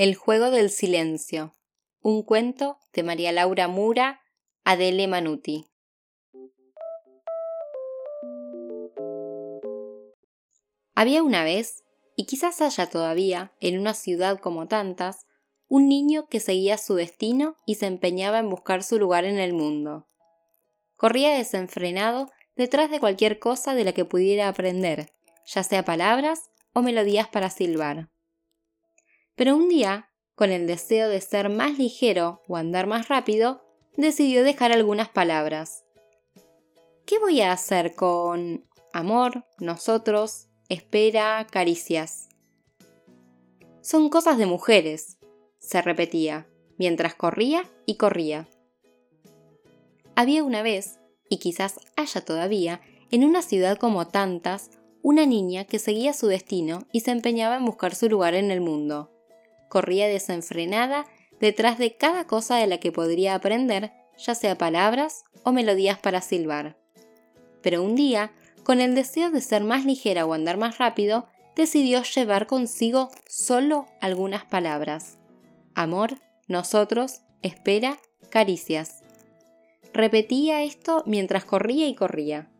El juego del silencio. Un cuento de María Laura Mura, Adele Manuti. Había una vez, y quizás haya todavía, en una ciudad como tantas, un niño que seguía su destino y se empeñaba en buscar su lugar en el mundo. Corría desenfrenado detrás de cualquier cosa de la que pudiera aprender, ya sea palabras o melodías para silbar. Pero un día, con el deseo de ser más ligero o andar más rápido, decidió dejar algunas palabras. ¿Qué voy a hacer con amor, nosotros, espera, caricias? Son cosas de mujeres, se repetía, mientras corría y corría. Había una vez, y quizás haya todavía, en una ciudad como tantas, una niña que seguía su destino y se empeñaba en buscar su lugar en el mundo corría desenfrenada detrás de cada cosa de la que podría aprender, ya sea palabras o melodías para silbar. Pero un día, con el deseo de ser más ligera o andar más rápido, decidió llevar consigo solo algunas palabras. Amor, nosotros, espera, caricias. Repetía esto mientras corría y corría.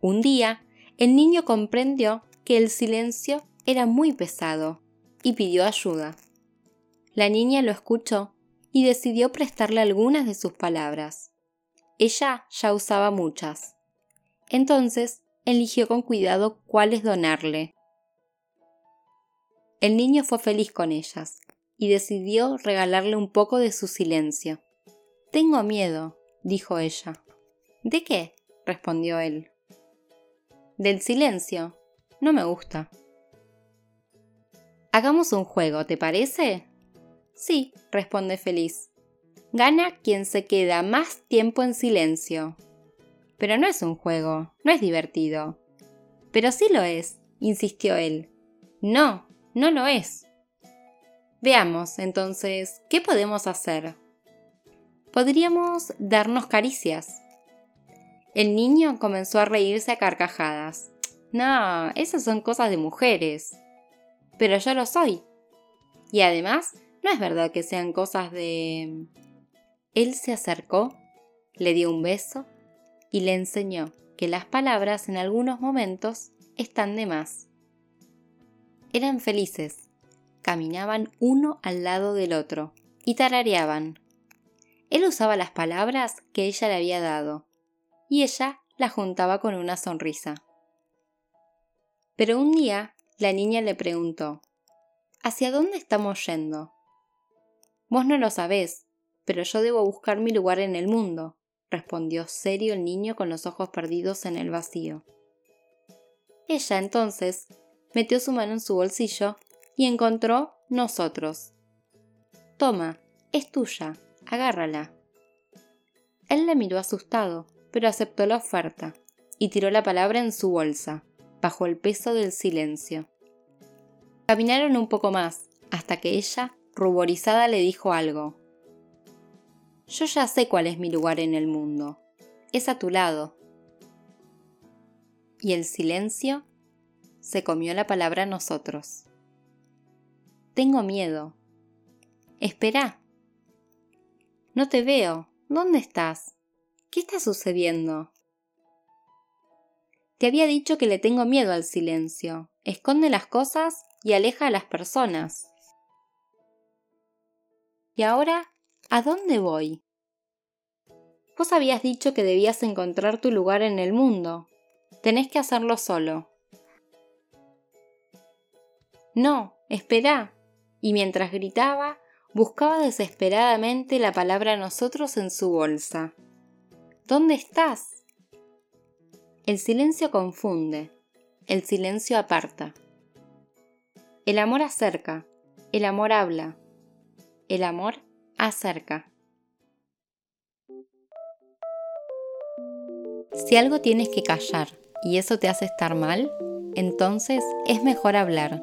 Un día, el niño comprendió que el silencio era muy pesado y pidió ayuda. La niña lo escuchó y decidió prestarle algunas de sus palabras. Ella ya usaba muchas. Entonces eligió con cuidado cuáles donarle. El niño fue feliz con ellas y decidió regalarle un poco de su silencio. Tengo miedo, dijo ella. ¿De qué? respondió él. Del silencio. No me gusta. Hagamos un juego, ¿te parece? Sí, responde feliz. Gana quien se queda más tiempo en silencio. Pero no es un juego, no es divertido. Pero sí lo es, insistió él. No, no lo es. Veamos, entonces, ¿qué podemos hacer? Podríamos darnos caricias. El niño comenzó a reírse a carcajadas. No, esas son cosas de mujeres pero yo lo soy. Y además, no es verdad que sean cosas de... Él se acercó, le dio un beso y le enseñó que las palabras en algunos momentos están de más. Eran felices, caminaban uno al lado del otro y tarareaban. Él usaba las palabras que ella le había dado y ella las juntaba con una sonrisa. Pero un día la niña le preguntó, ¿Hacia dónde estamos yendo? Vos no lo sabés, pero yo debo buscar mi lugar en el mundo, respondió serio el niño con los ojos perdidos en el vacío. Ella entonces metió su mano en su bolsillo y encontró nosotros. Toma, es tuya, agárrala. Él la miró asustado, pero aceptó la oferta y tiró la palabra en su bolsa bajo el peso del silencio. Caminaron un poco más, hasta que ella, ruborizada, le dijo algo. Yo ya sé cuál es mi lugar en el mundo. Es a tu lado. Y el silencio se comió la palabra nosotros. Tengo miedo. Espera. No te veo. ¿Dónde estás? ¿Qué está sucediendo? Te había dicho que le tengo miedo al silencio. Esconde las cosas y aleja a las personas. ¿Y ahora a dónde voy? Vos habías dicho que debías encontrar tu lugar en el mundo. Tenés que hacerlo solo. No, espera. Y mientras gritaba, buscaba desesperadamente la palabra nosotros en su bolsa. ¿Dónde estás? El silencio confunde, el silencio aparta. El amor acerca, el amor habla, el amor acerca. Si algo tienes que callar y eso te hace estar mal, entonces es mejor hablar.